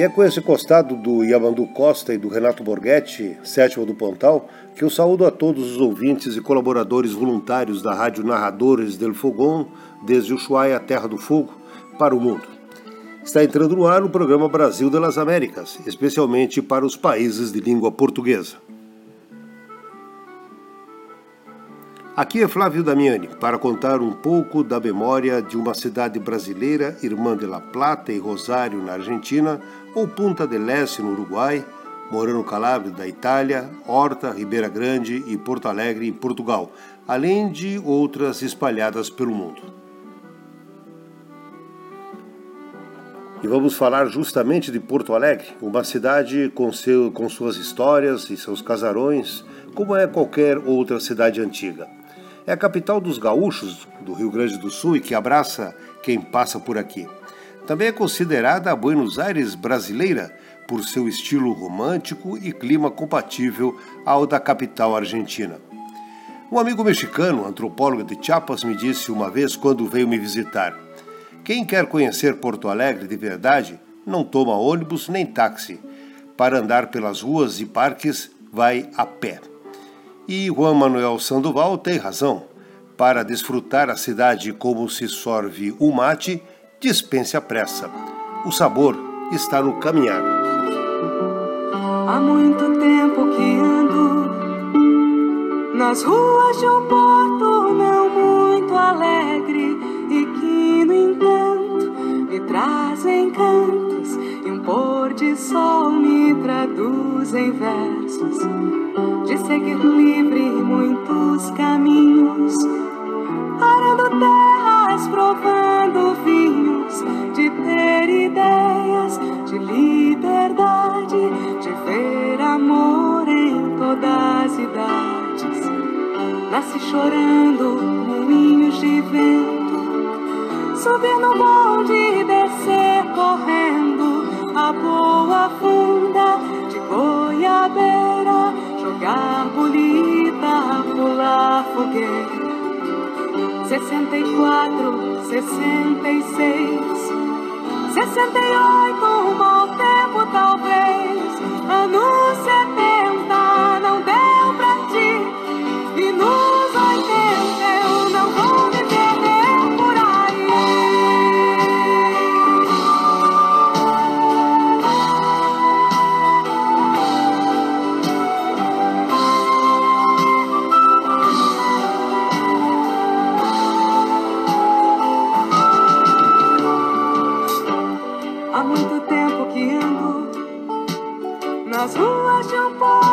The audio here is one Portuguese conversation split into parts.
E é com esse costado do Yamandu Costa e do Renato Borghetti, sétimo do Pontal, que eu saúdo a todos os ouvintes e colaboradores voluntários da Rádio Narradores del Fogão, desde Ushuaia, Terra do Fogo, para o mundo. Está entrando no ar o programa Brasil das Américas, especialmente para os países de língua portuguesa. Aqui é Flávio Damiani para contar um pouco da memória de uma cidade brasileira, Irmã de La Plata e Rosário, na Argentina, ou Punta del Este, no Uruguai, Morano Calabria, da Itália, Horta, Ribeira Grande e Porto Alegre, em Portugal, além de outras espalhadas pelo mundo. E vamos falar justamente de Porto Alegre, uma cidade com, seu, com suas histórias e seus casarões, como é qualquer outra cidade antiga. É a capital dos gaúchos do Rio Grande do Sul e que abraça quem passa por aqui. Também é considerada a Buenos Aires brasileira por seu estilo romântico e clima compatível ao da capital argentina. Um amigo mexicano, antropólogo de Chiapas, me disse uma vez quando veio me visitar: Quem quer conhecer Porto Alegre de verdade não toma ônibus nem táxi. Para andar pelas ruas e parques, vai a pé. E Juan Manuel Sandoval tem razão. Para desfrutar a cidade como se sorve o mate, dispense a pressa. O sabor está no caminhar. Há muito tempo que ando nas ruas de um porto não muito alegre e que, no entanto, me trazem cantos e um pôr de sol me traduz em versos de seguir livre muitos caminhos, provando vinhos, de ter ideias de liberdade, de ver amor em todas as idades. Nasci chorando moinhos de vento, subir no bonde e descer correndo a boa funda de goiabeira jogar bolita, pular fogueira. Sessenta e quatro, sessenta e seis, sessenta e oito, um mau tempo talvez. Nas ruas de um porto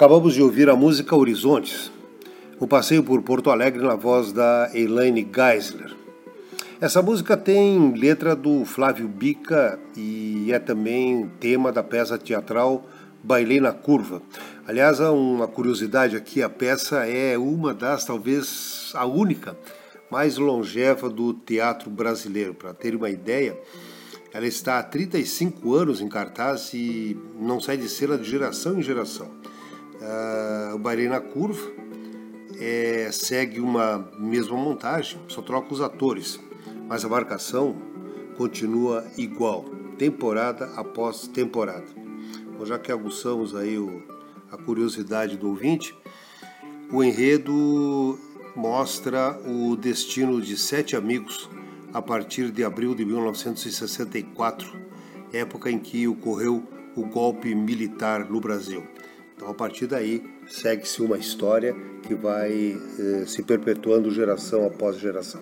Acabamos de ouvir a música Horizontes, um passeio por Porto Alegre na voz da Elaine Geisler. Essa música tem letra do Flávio Bica e é também tema da peça teatral Bailei na Curva. Aliás, uma curiosidade aqui, a peça é uma das, talvez a única, mais longeva do teatro brasileiro. Para ter uma ideia, ela está há 35 anos em cartaz e não sai de cena de geração em geração. Uh, o Bailei na Curva é, segue uma mesma montagem, só troca os atores mas a marcação continua igual, temporada após temporada. Então, já que aguçamos aí o, a curiosidade do ouvinte, o enredo mostra o destino de sete amigos a partir de abril de 1964, época em que ocorreu o golpe militar no Brasil. Então, a partir daí, segue-se uma história que vai eh, se perpetuando geração após geração.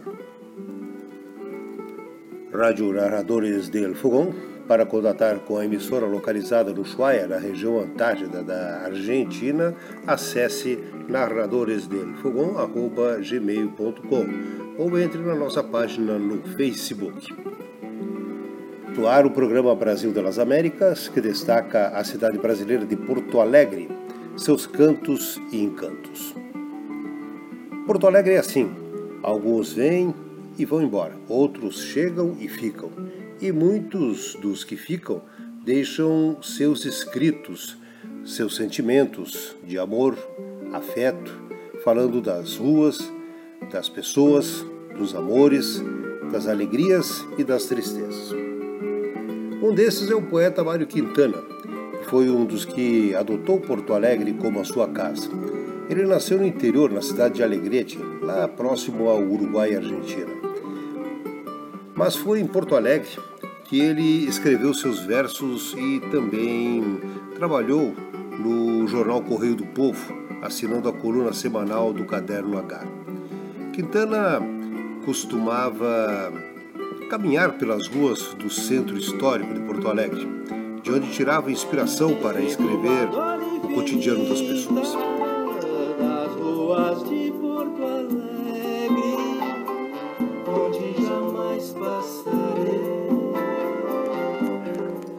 Rádio Narradores del Fogão, para contatar com a emissora localizada no Ushuaia, na região Antártida da Argentina, acesse narradoresdelfogão.gmail.com ou entre na nossa página no Facebook. Ar, o programa Brasil das Américas, que destaca a cidade brasileira de Porto Alegre, seus cantos e encantos. Porto Alegre é assim: alguns vêm, e vão embora. Outros chegam e ficam. E muitos dos que ficam deixam seus escritos, seus sentimentos de amor, afeto, falando das ruas, das pessoas, dos amores, das alegrias e das tristezas. Um desses é o poeta Mário Quintana, foi um dos que adotou Porto Alegre como a sua casa. Ele nasceu no interior, na cidade de Alegrete, lá próximo ao Uruguai e Argentina. Mas foi em Porto Alegre que ele escreveu seus versos e também trabalhou no jornal Correio do Povo, assinando a coluna semanal do Caderno H. Quintana costumava caminhar pelas ruas do centro histórico de Porto Alegre, de onde tirava inspiração para escrever o cotidiano das pessoas.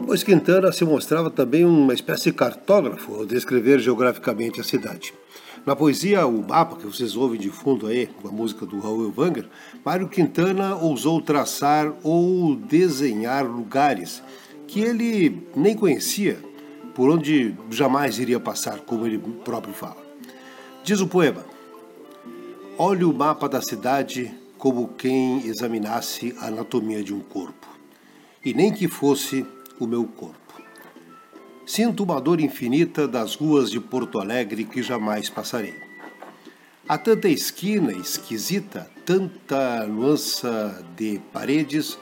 Pois Quintana se mostrava também uma espécie de cartógrafo ao descrever geograficamente a cidade. Na poesia O Mapa, que vocês ouvem de fundo aí, com a música do Raul Wanger, Mário Quintana ousou traçar ou desenhar lugares que ele nem conhecia, por onde jamais iria passar, como ele próprio fala. Diz o poema: Olhe o mapa da cidade como quem examinasse a anatomia de um corpo, e nem que fosse o meu corpo. Sinto uma dor infinita das ruas de Porto Alegre que jamais passarei. Há tanta esquina esquisita, tanta nuance de paredes,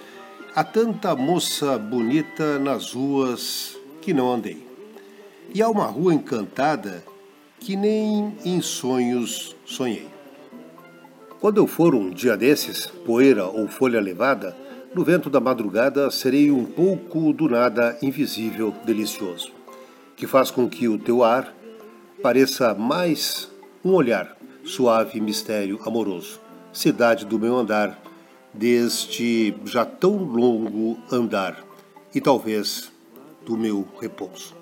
há tanta moça bonita nas ruas que não andei. E há uma rua encantada que nem em sonhos sonhei. Quando eu for um dia desses, poeira ou folha levada, no vento da madrugada serei um pouco do nada invisível, delicioso, que faz com que o teu ar pareça mais um olhar, suave mistério amoroso, cidade do meu andar, deste já tão longo andar, e talvez do meu repouso.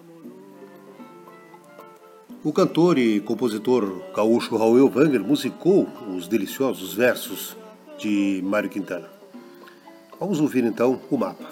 O cantor e compositor gaúcho Raul Wanger musicou os deliciosos versos de Mário Quintana. Vamos ouvir então o mapa.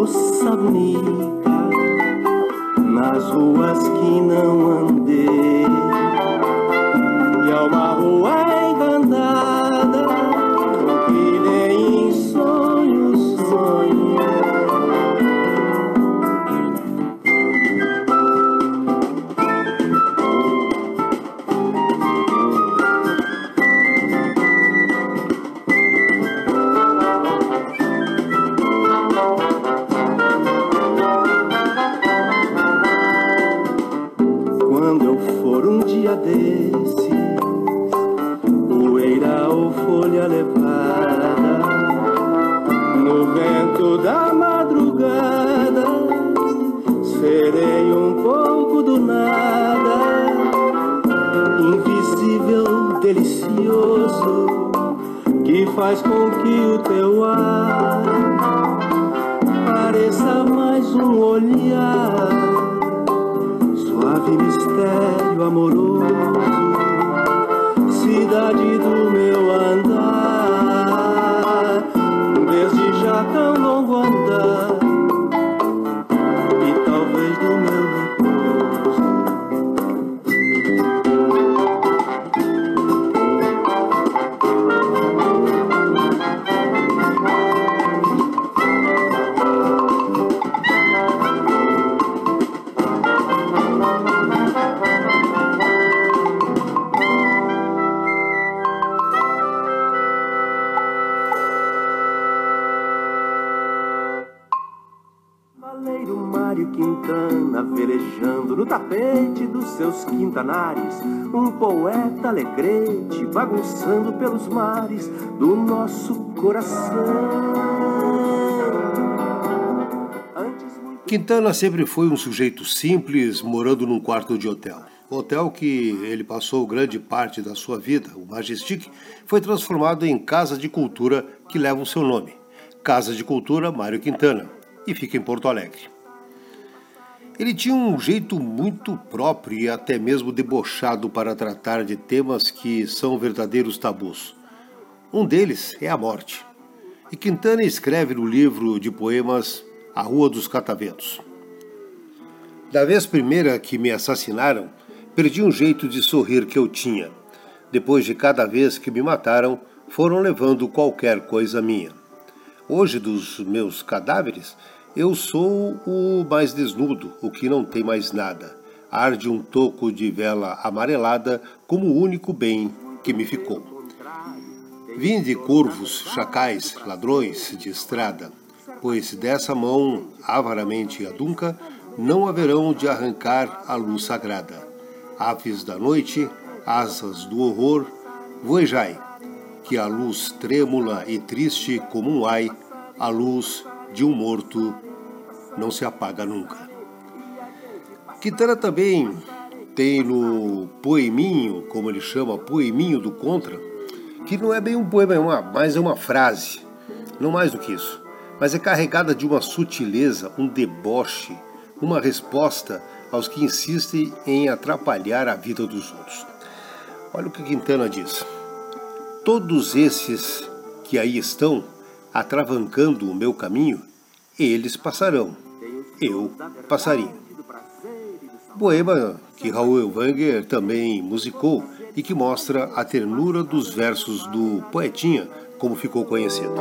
Moça bonita nas ruas que não andei. E é uma rua teu ar no tapete dos seus quintanares, um poeta alegrete bagunçando pelos mares do nosso coração. Quintana sempre foi um sujeito simples, morando num quarto de hotel. O hotel que ele passou grande parte da sua vida, o Majestic, foi transformado em Casa de Cultura que leva o seu nome. Casa de Cultura Mário Quintana, e fica em Porto Alegre. Ele tinha um jeito muito próprio e até mesmo debochado para tratar de temas que são verdadeiros tabus. Um deles é a morte. E Quintana escreve no livro de poemas A Rua dos Cataventos. Da vez primeira que me assassinaram, perdi um jeito de sorrir que eu tinha. Depois de cada vez que me mataram, foram levando qualquer coisa minha. Hoje, dos meus cadáveres, eu sou o mais desnudo, o que não tem mais nada. Arde um toco de vela amarelada como o único bem que me ficou. Vim de corvos, chacais, ladrões de estrada, pois dessa mão avaramente adunca não haverão de arrancar a luz sagrada. Aves da noite, asas do horror, voejai, que a luz trêmula e triste como um ai, a luz de um morto não se apaga nunca. Quintana também tem no poeminho, como ele chama, poeminho do Contra, que não é bem um poema, é uma, mas é uma frase, não mais do que isso, mas é carregada de uma sutileza, um deboche, uma resposta aos que insistem em atrapalhar a vida dos outros. Olha o que Quintana diz. Todos esses que aí estão, atravancando o meu caminho, eles passarão, eu passarinho. Poema que Raul Elvanger também musicou e que mostra a ternura dos versos do poetinha, como ficou conhecido.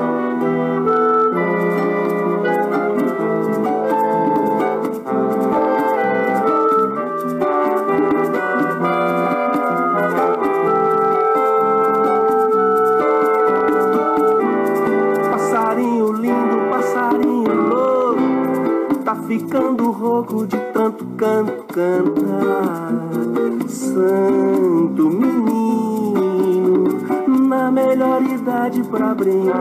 Pra brincar.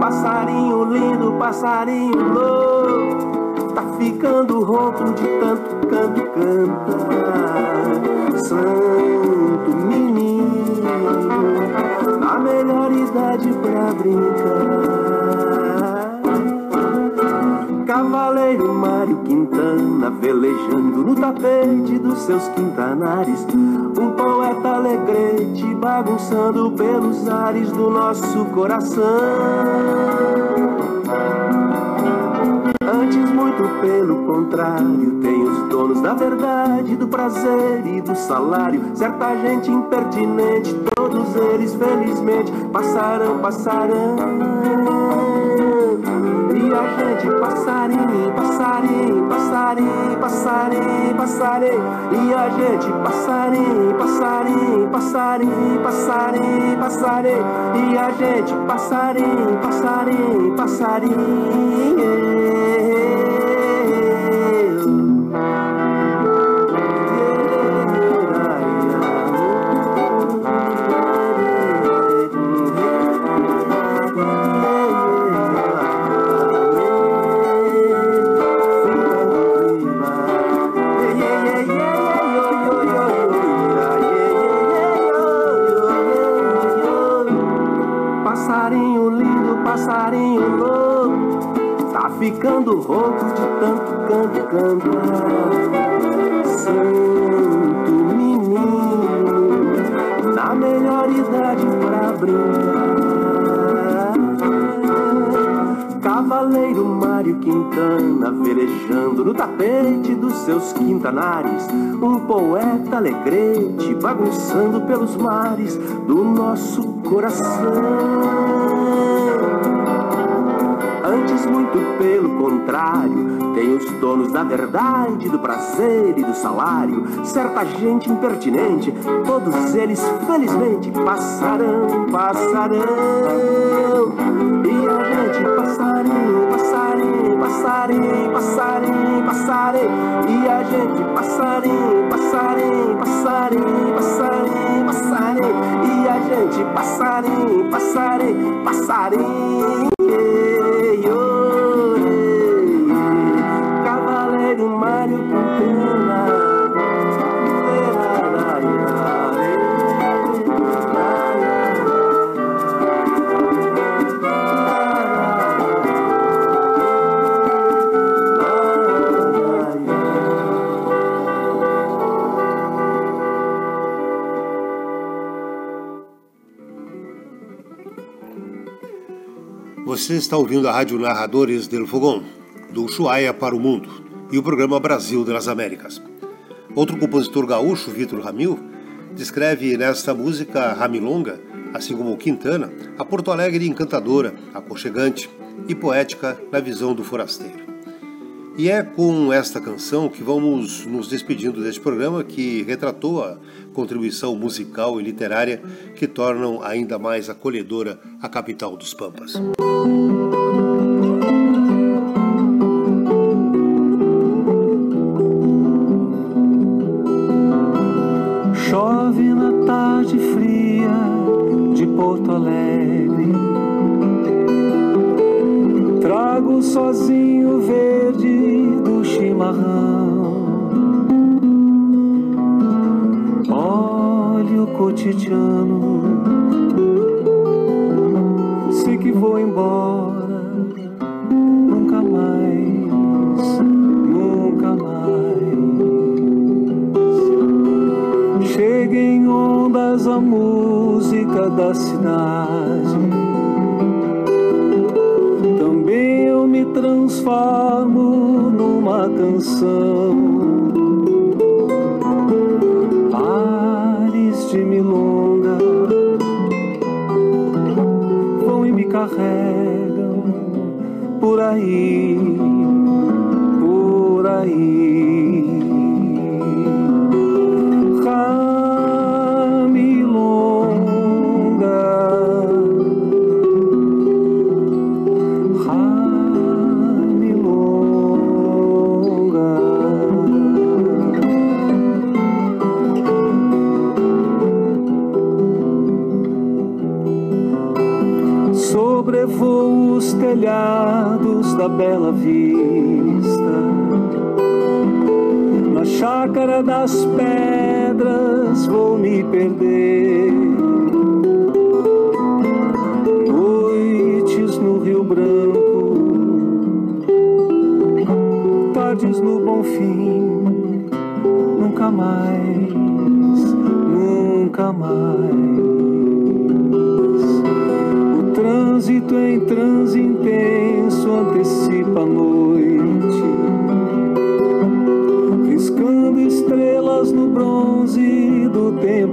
Passarinho lindo, passarinho louco, tá ficando rouco de tanto canto cantar. Santo menino, na melhor idade pra brincar. Velejando no tapete dos seus quintanares. Um poeta alegrete bagunçando pelos ares do nosso coração. Antes, muito pelo contrário, tem os donos da verdade, do prazer e do salário. Certa gente impertinente, todos eles felizmente passarão, passarão gente passarinho, passarinho, passarinho, passarinho, passarinho. E a gente passarinho, passarinho, passarinho, passarinho, passarinho. E a gente passarinho, passarinho, passarinho. Tapete dos seus quintanares. Um poeta alegrete bagunçando pelos mares do nosso coração. Muito pelo contrário, tem os donos da verdade, do prazer e do salário. Certa gente impertinente, todos eles felizmente passarão, passarão. E a gente passarinho, passarinho, passarinho, passarinho, passarinho. E a gente passarinho, passarinho, passarinho, passarinho, passarinho. E a gente passarinho, passarinho, passarinho. Você está ouvindo a Rádio Narradores del Fogão, do Ushuaia para o Mundo, e o programa Brasil das Américas. Outro compositor gaúcho, Vitor Ramil, descreve nesta música Ramilonga, assim como Quintana, a Porto Alegre encantadora, aconchegante e poética na visão do forasteiro. E é com esta canção que vamos nos despedindo deste programa que retratou a contribuição musical e literária que tornam ainda mais acolhedora a capital dos Pampas. Me transformo numa canção carregam por aí, por aí. chácara das pedras vou me perder. Noites no Rio Branco, tardes no Bonfim, nunca mais.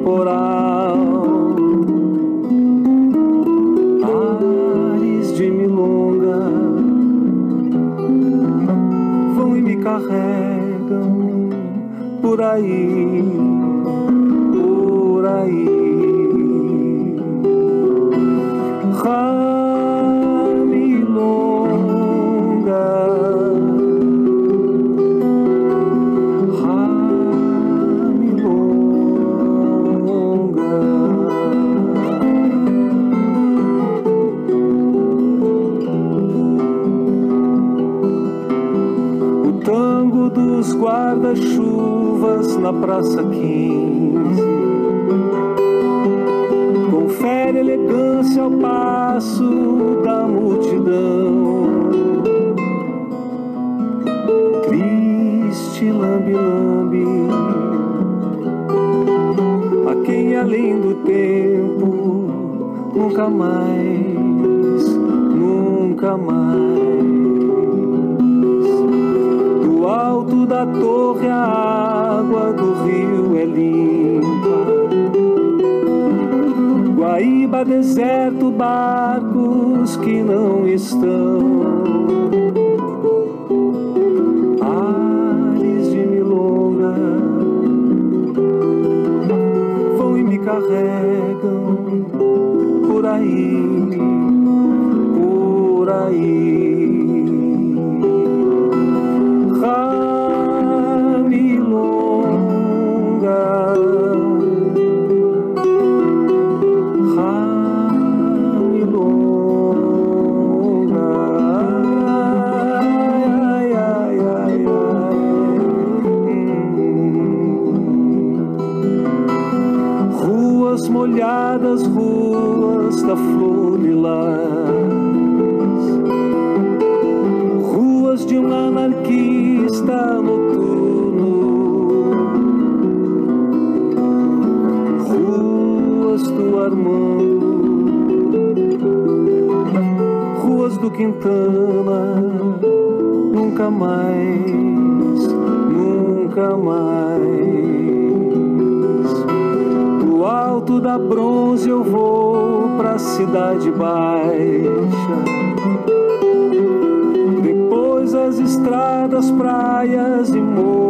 Temporal. Ares de milonga vão e me carregam por aí, por aí. Na Praça 15. Confere elegância ao passo da multidão. Triste lambe-lambe, a quem além do tempo nunca mais, nunca mais alto da torre a água do rio é limpa. Guaíba, deserto, barcos que não estão. Ares de milonga vão e me carregam por aí, por aí. Estradas, praias e morros.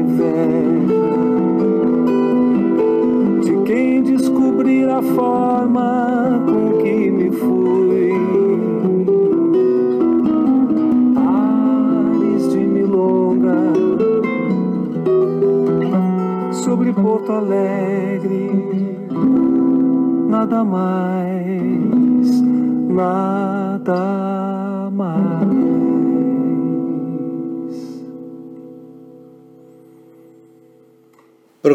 Inveja de quem descobrir a forma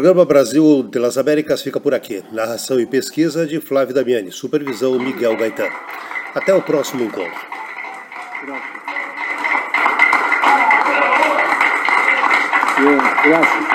Programa Brasil de las Américas fica por aqui. Narração e pesquisa de Flávio Damiani, supervisão Miguel Gaetan. Até o próximo encontro. Gracias.